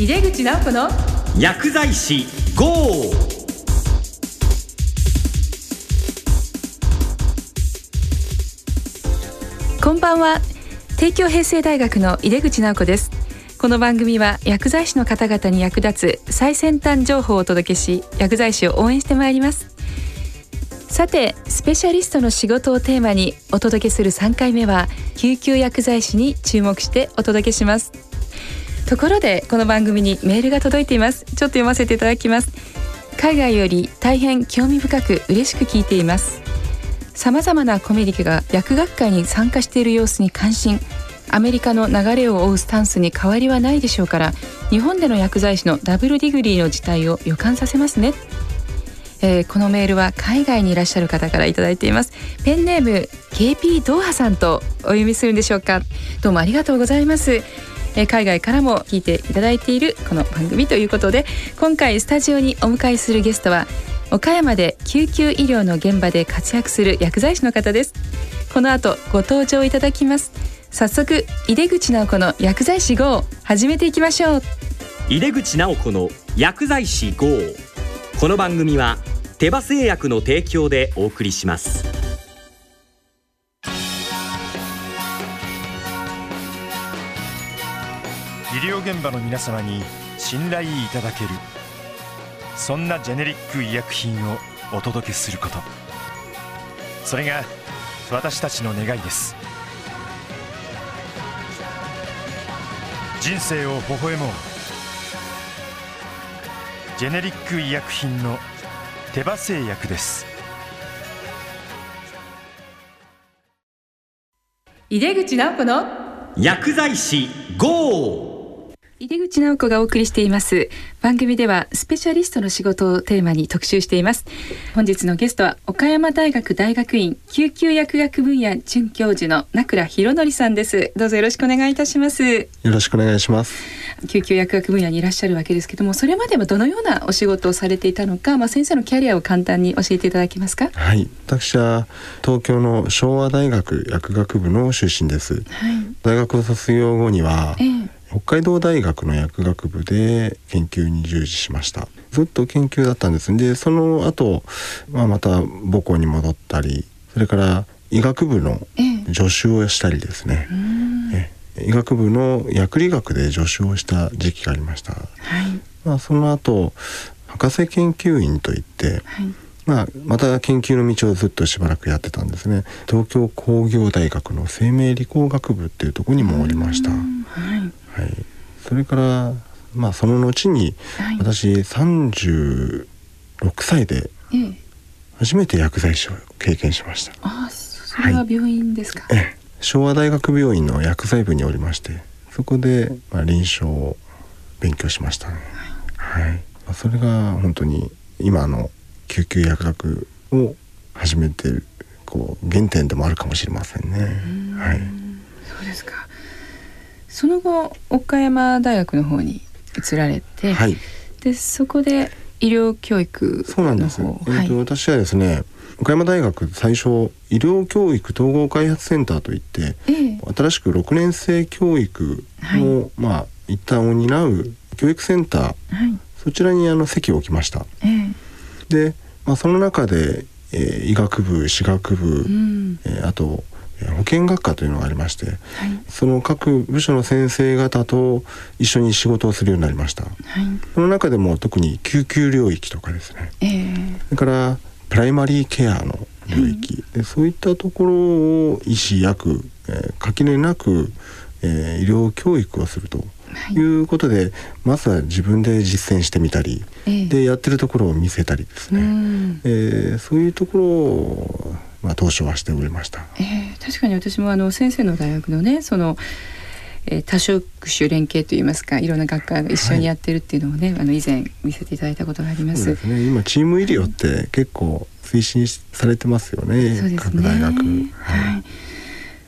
井出口直子の薬剤師 GO! こんばんは。帝京平成大学の井出口直子です。この番組は薬剤師の方々に役立つ最先端情報をお届けし薬剤師を応援してまいります。さてスペシャリストの仕事をテーマにお届けする3回目は救急薬剤師に注目してお届けしますところでこの番組にメールが届いています。ちょっと読ませていただきます。海外より大変興味深く嬉しく聞いています。様々なコメディが薬学会に参加している様子に関心。アメリカの流れを追うスタンスに変わりはないでしょうから日本での薬剤師のダブルディグリーの事態を予感させますね。えー、このメールは海外にいらっしゃる方からいただいています。ペンネーム KP ドーハさんとお読みするんでしょうか。どうもありがとうございます。えー、海外からも聞いていただいているこの番組ということで今回スタジオにお迎えするゲストは岡山で救急医療の現場で活躍する薬剤師の方です。この後ご登場いただきます。早速井出口直子の薬剤師 GO 始めていきましょう。井出口直子の薬剤師 GO この番組は手羽製薬の提供でお送りします。療現場の皆様に信頼いただける。そんなジェネリック医薬品をお届けすること。それが私たちの願いです。人生を微笑もう。ジェネリック医薬品の手羽製薬です。井出口直子の薬剤師 GO! 井出口直子がお送りしています。番組ではスペシャリストの仕事をテーマに特集しています。本日のゲストは岡山大学大学院救急薬学分野准教授の名倉博則さんです。どうぞよろしくお願いいたします。よろしくお願いします。救急薬学分野にいらっしゃるわけですけどもそれまではどのようなお仕事をされていたのかまあ先生のキャリアを簡単に教えていただけますか？はい。私は東京の昭和大学薬学部の出身です、はい、大学を卒業後には、えー北海道大学の薬学部で研究に従事しました。ずっと研究だったんです。でその後、まあまた母校に戻ったりそれから医学部の助手をしたりですね、ええ。医学部の薬理学で助手をした時期がありました、はい、まあ、その後博士研究員といって、はい。まあ、また研究の道をずっとしばらくやってたんですね。東京工業大学の生命理工学部っていうところにもおりました、はい、はい、それからまあその後に私36歳で初めて薬剤師を経験しました、あそれは病院ですか、はい、昭和大学病院の薬剤部におりましてそこでまあ臨床を勉強しましたね。はい、はい、それが本当に今の救急薬学を始めてるこう原点でもあるかもしれませんね。はい。そうですかその後岡山大学の方に移られて、はい、でそこで医療教育そうなんです、はい、えーと、私はですね岡山大学最初医療教育統合開発センターといって、えー、新しく6年生教育の、はい、まあ一端を担う教育センター、はい、そちらにあの席を置きました。えー、で、まあ、その中で、えー、医学部歯学部、うん、えー、あと保健学科というのがありまして、はい、その各部署の先生方と一緒に仕事をするようになりました、はい、その中でも特に救急領域とかですね、えー、それからプライマリーケアの領域、はい、でそういったところを医師薬、えー、垣根なく、えー、医療教育をするとい。うことで、はい、まずは自分で実践してみたり、えー、でやってるところを見せたりですね、えー、そういうところをまあ、当初はしておりました。えー、確かに私もあの先生の大学のねそのえー、多職種連携といいますかいろんな学科が一緒にやってるっていうのをね、はい、あの以前見せていただいたことがあります。すね、今チーム医療って結構推進されてますよね。そうですね。大学、はい、はい。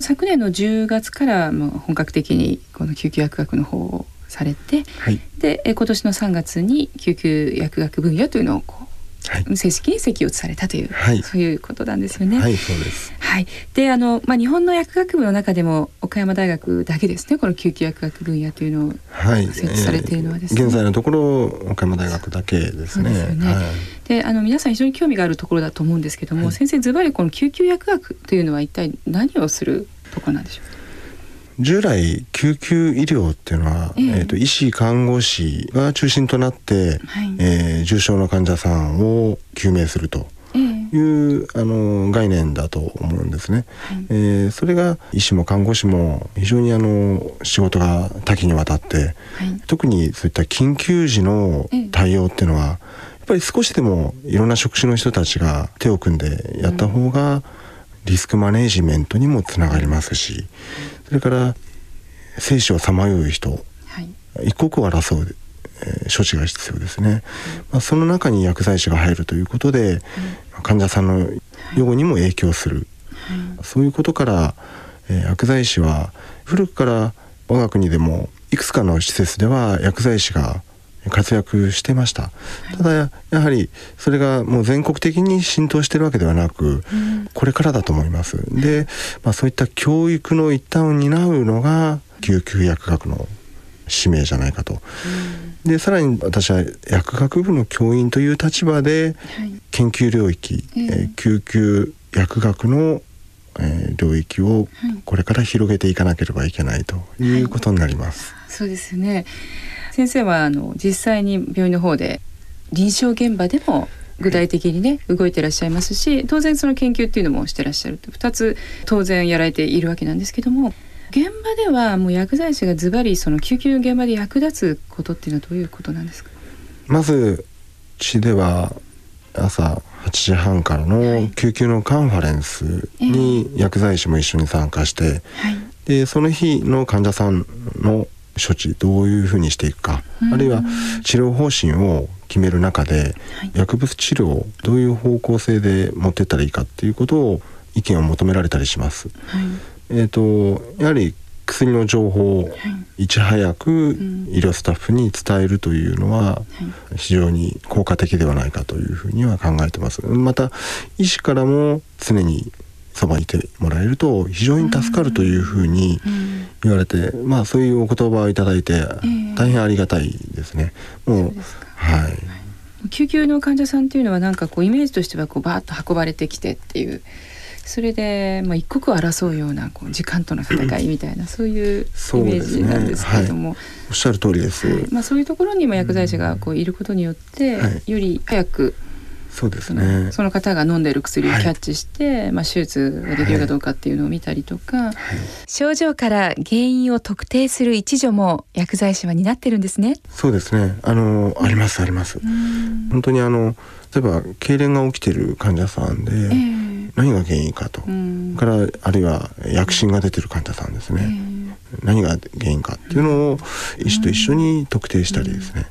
昨年の10月からもう本格的にこの救急薬学の方をされて、はい、で今年の3月に救急薬学分野というのをこう正式に席を移されたという、はい、そういうことなんですよね。はいそうです。はい。であのまあ日本の薬学部の中でも岡山大学だけですねこの救急薬学分野というのを設置されているのはですね、はいえー、現在のところ岡山大学だけですね。ですね。はい、であの皆さん非常に興味があるところだと思うんですけども、はい、先生ズバリこの救急薬学というのは一体何をするところなんでしょう？か。従来救急医療っていうのは、えー、えーと医師看護師が中心となって、はい、えー、重症の患者さんを救命すると。いう、あの概念だと思うんですね、はい、えー、それが医師も看護師も非常にあの仕事が多岐にわたって、はい、特にそういった緊急時の対応っていうのは、やっぱり少しでもいろんな職種の人たちが手を組んでやった方が、リスクマネジメントにもつながりますし、それから生死をさまよう人、はい、一刻を争う、えー、処置が必要ですね、うん、まあ、その中に薬剤師が入るということで、うん、患者さんの予後にも影響する、はい、そういうことから、えー、薬剤師は古くから我が国でもいくつかの施設では薬剤師が活躍してました、ただやはりそれがもう全国的に浸透してるわけではなく、これからだと思います。で、まあ、そういった教育の一端を担うのが救急薬学の使命じゃないかと。でさらに私は薬学部の教員という立場で研究領域、はい、えー、救急薬学の、えー、領域をこれから広げていかなければいけないということになります。はい、そうですね先生はあの実際に病院の方で臨床現場でも具体的にね動いてらっしゃいますし当然その研究っていうのもしてらっしゃると2つ当然やられているわけなんですけども現場ではもう薬剤師がズバリその救急の現場で役立つことっていうのはどういうことなんですか？まずうちでは朝8時半からの救急のカンファレンスに薬剤師も一緒に参加して、はい、でその日の患者さんの処置どういうふうにしていくか、あるいは治療方針を決める中で、薬物治療をどういう方向性で持っていったらいいかっていうことを意見を求められたりします。はい、えっ、ー、とやはり薬の情報をい。ち早く医療スタッフに伝えるというのは非常に効果的ではないかというふうには考えてます。また医師からも常にそばにいてもらえると非常に助かるというふうに言われて、まあそういうお言葉をいただいて大変ありがたいですね。もうはい。救急の患者さんっていうのはなんかこうイメージとしてはこうバーッと運ばれてきてっていう。それで、まあ、一刻を争うようなこう時間との戦いみたいな、そういうイメージなんですけれども、ね。はい、おっしゃる通りです、はい、まあ、そういうところにも薬剤師がこういることによって、より早くそうですね。その方が飲んでる薬をキャッチして、はい、まあ、手術ができるかどうかっていうのを見たりとか、はい、症状から原因を特定する一助も薬剤師は担ってるんですね。そうですね。あのありますあります。本当にあの例えば痙攣が起きてる患者さんで、えー、何が原因かと。からあるいは薬疹が出てる患者さんですね、えー、何が原因かっていうのを医師と一緒に特定したりですね、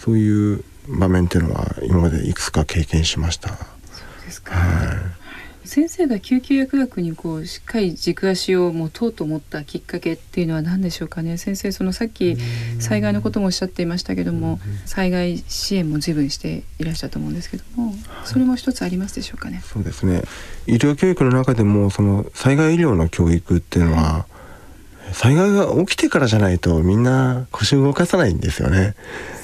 そういう場面っていうのは今までいくつか経験しました。そうですか、はい、先生が救急薬学にこうしっかり軸足を持とうと思ったきっかけっていうのは何でしょうかね。先生そのさっき災害のこともおっしゃっていましたけども災害支援も随分していらっしゃると思うんですけどもそれも一つありますでしょうかね、そうですね。医療教育の中でもその災害医療の教育っていうのは、災害が起きてからじゃないとみんな腰動かさないんですよね。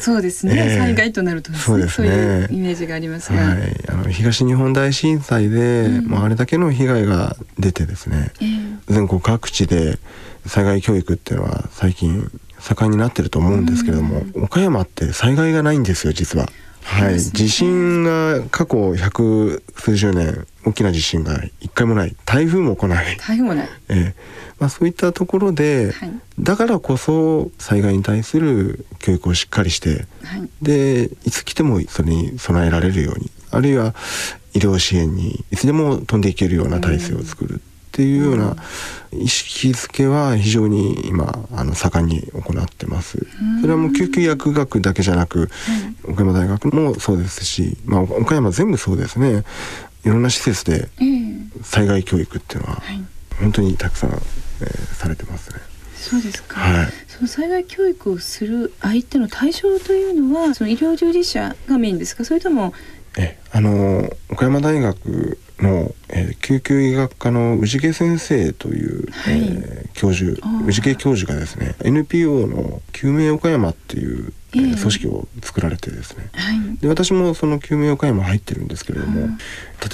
そうですね、えー、災害となると、ね、そうですね。いうイメージがありますが、はい、あの東日本大震災で、うん、もうあれだけの被害が出てですね、えー、全国各地で災害教育っていうのは最近盛んになってると思うんですけれども、うん、岡山って災害がないんですよ実は。はい、地震が過去百数十年大きな地震が一回もない。台風も来ない。台風もない、えーまあ、そういったところで、はい、だからこそ災害に対する教育をしっかりして、はい、でいつ来てもそれに備えられるようにあるいは医療支援にいつでも飛んでいけるような体制を作るっていうような意識づけは非常に今あの盛んに行ってます。それはもう救急薬学だけじゃなく、岡山大学もそうですし、まあ、岡山全部そうですね。いろんな施設で災害教育っていうのは本当にたくさん、えー、されてますね。そうですか、はい、その災害教育をする相手の対象というのはその医療従事者がメインですか？それともえあの岡山大学の、えー、救急医学科の氏家先生という、はい、えー、教授氏家教授がですね NPO の救命岡山っていう、えー、組織を作られてですね、はい、で私もその救命岡山入ってるんですけれども、例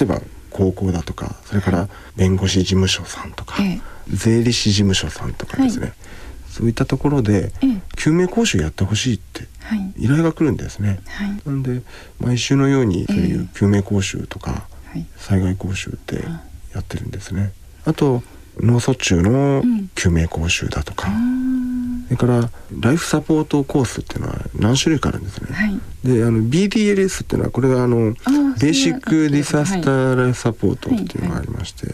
えば高校だとかそれから弁護士事務所さんとか、税理士事務所さんとかですね、そういったところで、救命講習やってほしいって依頼が来るんですね。はい、なんで毎週のようにそういう救命講習とか、災害講習ってやってるんですね。あと脳卒中の救命講習だとか、それからライフサポートコースっていうのは何種類かあるんですね。はい、であの BDLS っていうのはこれがあのベーシックディサスターライフサポートっていうのがありまして。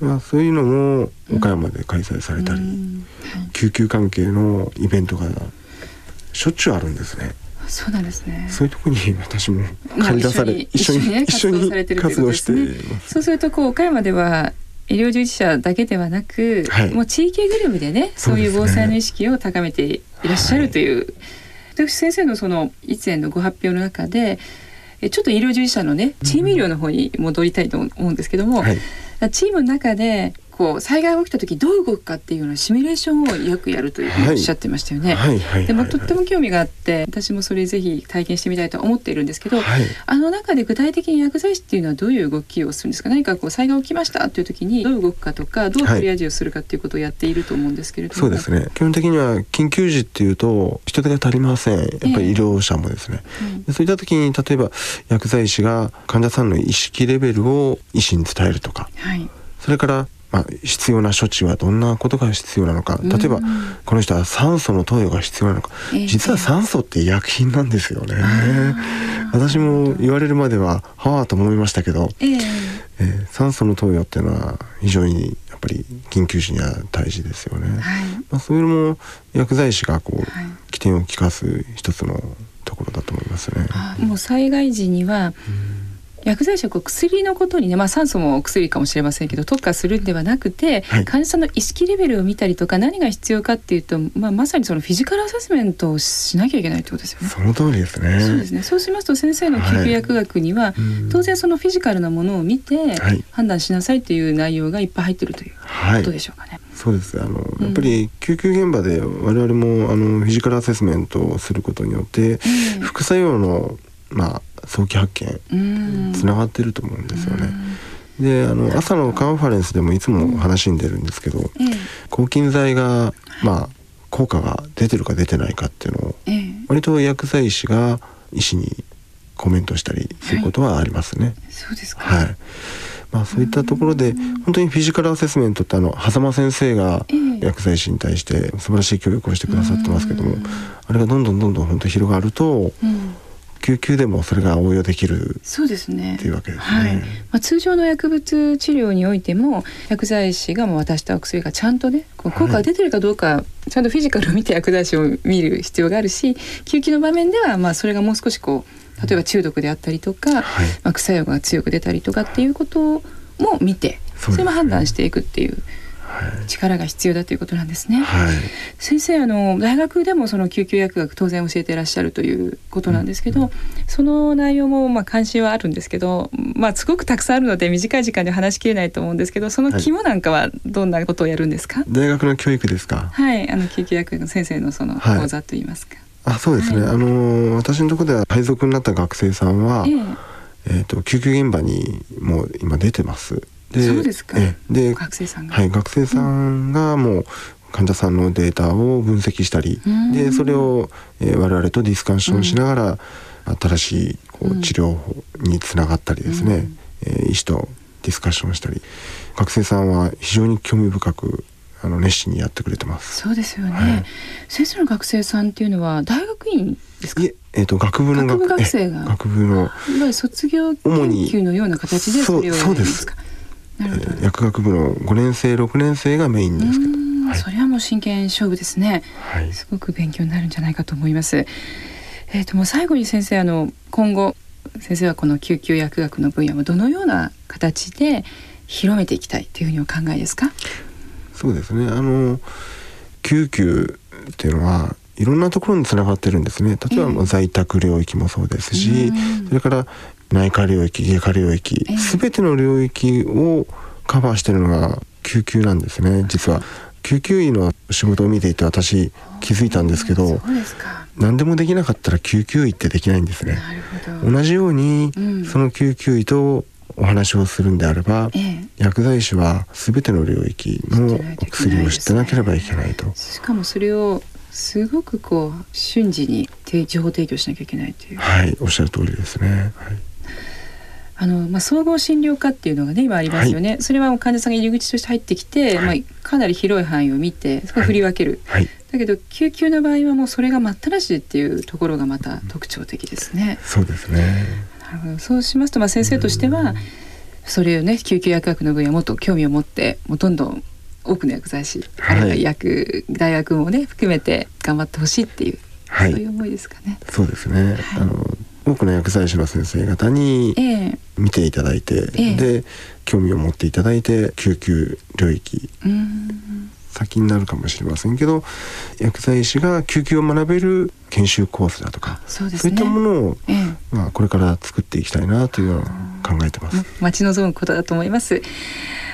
まあ、そういうのも岡山で開催されたり、救急関係のイベントがしょっちゅうあるんですね。そうなんですね。そういうところに私も借り出され、一緒に一緒に活動して。そうするとこう岡山では医療従事者だけではなく、はい、もう地域ぐるみでねそういう防災の意識を高めていらっしゃるという、私先生のその以前のご発表の中でちょっと医療従事者のねチーム医療の方に戻りたいと思うんですけども、はい、チームの中でこう災害が起きた時どう動くかっていうようなシミュレーションをよくやるというふうにおっしゃってましたよね。でもとっても興味があって私もそれぜひ体験してみたいと思っているんですけど、はい、あの中で具体的に薬剤師っていうのはどういう動きをするんですか？何かこう災害起きましたっていう時にどう動くかとかどうトリアージをするかっていうことをやっていると思うんですけれども、はい、そうですね。基本的には緊急時っていうと人手が足りません。やっぱり医療者もですね、えー、そういった時に例えば薬剤師が患者さんの意識レベルを医師に伝えるとか、はい、それからまあ、必要な処置はどんなことが必要なのか。例えば、この人は酸素の投与が必要なのか、実は酸素って医薬品なんですよね。私も言われるまでははあと思いましたけど、えー、えー、酸素の投与っていうのは非常にやっぱり緊急時には大事ですよね。はい、まあ、そういうのも薬剤師がこう、はい、起点を利かす一つのところだと思いますね。もう災害時には、うん薬剤師はこう薬のことにね、まあ、酸素も薬かもしれませんけど特化するんではなくて、はい、患者さんの意識レベルを見たりとか何が必要かっていうと、まあ、まさにそのフィジカルアセスメントをしなきゃいけないってことですよね。その通りですね。そうですね。そうしますと先生の救急薬学には、はい、当然そのフィジカルなものを見て判断しなさいという内容がいっぱい入ってるということでしょうかね。はい、そうですあの、やっぱり救急現場で我々もあのフィジカルアセスメントをすることによって、副作用のまあ早期発見つながってると思うんですよね。であの朝のカンファレンスでもいつも話に出るんですけど、抗菌剤がまあ効果が出てるか出てないかっていうのを、割と薬剤師が医師にコメントしたりすることはありますね。そうですか、はい。まあ、そういったところで本当にフィジカルアセスメントってあの狭間先生が薬剤師に対して素晴らしい教育をしてくださってますけどもあれがどんどんどんどん本当広がると、救急でもそれが応用できるそうですねっていうわけですね。はいまあ、通常の薬物治療においても薬剤師がもう渡したお薬がちゃんとね効果が出てるかどうか、はい、ちゃんとフィジカルを見て薬剤師を見る必要があるし救急の場面ではまあそれがもう少しこう例えば中毒であったりとか、はい、まあ、副作用が強く出たりとかっていうことも見てそれも判断していくっていう。力が必要だということなんですね。はい、先生あの大学でもその救急薬学当然教えていらっしゃるということなんですけど、うん、その内容もまあ関心はあるんですけど、まあすごくたくさんあるので短い時間で話しきれないと思うんですけど、その肝なんかはどんなことをやるんですか？はい、大学の教育ですか？はい、あの救急薬学の先生のその講座といいますか。あ、そうですね。あの私のところでは配属になった学生さんは。えーえーと救急現場にもう今出てますでそうですかで学生さんがはい学生さんがもう患者さんのデータを分析したり、でそれを、えー、我々とディスカッションしながら、新しいこう治療法につながったりですね、えー、医師とディスカッションしたり学生さんは非常に興味深くあの熱心にやってくれてます。そうですよね。はい、先生の学生さんっていうのは大学院ですか？えっ、ー、と学部の学部学生が学部のいわゆる卒業研究のような形でそれをやるんですか。薬学部の5年生6年生がメインですけど、はい、それはもう真剣勝負ですね、はい、すごく勉強になるんじゃないかと思います。えっ、ー、ともう最後に先生あの今後先生はこの救急薬学の分野をどのような形で広めていきたいというふうにお考えですか？そうですね。あの救急っていうのはいろんなところにつながってるんですね。例えば在宅領域もそうですし、それから内科領域外科領域、ええ。全ての領域をカバーしてるのが救急なんですね実は。救急医の仕事を見ていて私気づいたんですけど何でもできなかったら救急医ってできないんですね。同じように、うん。その救急医とお話をするんであれば、ええ。薬剤師は全ての領域のお薬を知ってなければいけないとしかもそれをすごくこう瞬時に提情報提供しなきゃいけないと。いうはいおっしゃる通りですね、はいあの、まあ、総合診療科っていうのがね今ありますよね、それは患者さんが入り口として入ってきて、はい。まあ、かなり広い範囲を見てそこを振り分ける、はい。だけど救急の場合はもうそれが待ったなしっていうところがまた特徴的ですね。そうですね。なるほどそうしますと、まあ、先生としてはそれをね救急薬学の分野もっと興味を持ってもうどんどん多くの薬剤師、はい。あるいは薬大学もね含めて頑張ってほしいっていう、はい。そういう思いですかね。そうですね、はい。あの多くの薬剤師の先生方にええ。見ていただいて、ええ。で興味を持っていただいて救急領域うん。先になるかもしれませんけど薬剤師が救急を学べる研修コースだとかそうね。そういったものを、ええ。まあ、これから作っていきたいなというのを考えてます。待ち望むことだと思います。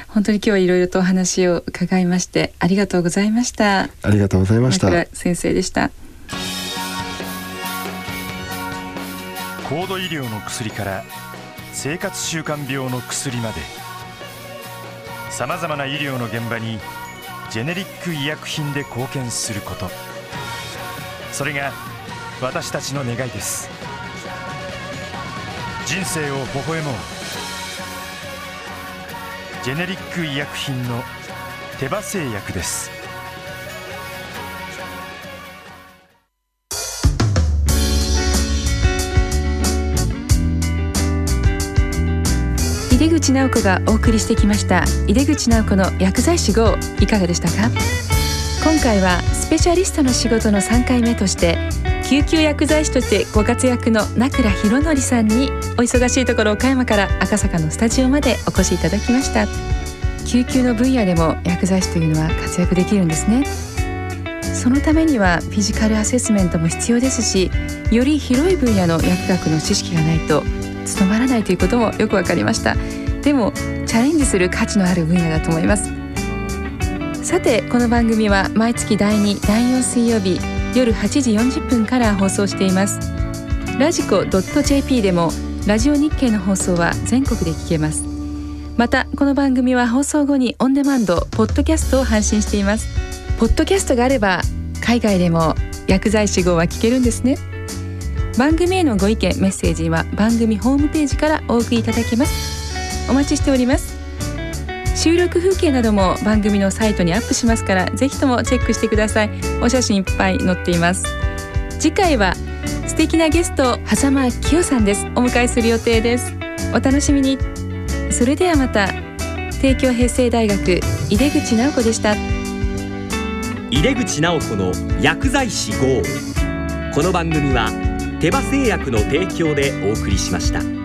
本当に今日はいろいろとお話を伺いましてありがとうございました。ありがとうございました。枕先生でした高度医療の薬から生活習慣病の薬まで。さまざまな医療の現場にジェネリック医薬品で貢献すること。それが私たちの願いです。人生を微笑もう。ジェネリック医薬品の手羽製薬です。出口直子がお送りしてきました井出口直子の薬剤師号いかがでしたか？今回はスペシャリストの仕事の3回目として救急薬剤師としてご活躍の名倉博則さんにお忙しいところ岡山から赤坂のスタジオまでお越しいただきました。救急の分野でも薬剤師というのは活躍できるんですね。そのためにはフィジカルアセスメントも必要ですしより広い分野の薬学の知識がないと務まらないということもよくわかりましたでもチャレンジする価値のある分野だと思いますさてこの番組は毎月第2第4水曜日夜8時40分から放送していますラジコ .jp でもラジオ日経の放送は全国で聞けますまたこの番組は放送後にオンデマンドポッドキャストを配信していますポッドキャストがあれば海外でも薬剤師号は聞けるんですね番組へのご意見メッセージは番組ホームページからお送りいただけます。お待ちしております。収録風景なども番組のサイトにアップしますからぜひともチェックしてください。お写真いっぱい載っています。次回は素敵なゲスト狭間清さんです。お迎えする予定です。お楽しみに。それではまた帝京平成大学井出口直子でした。井出口直子の薬剤師号。この番組は手羽製薬の提供でお送りしました。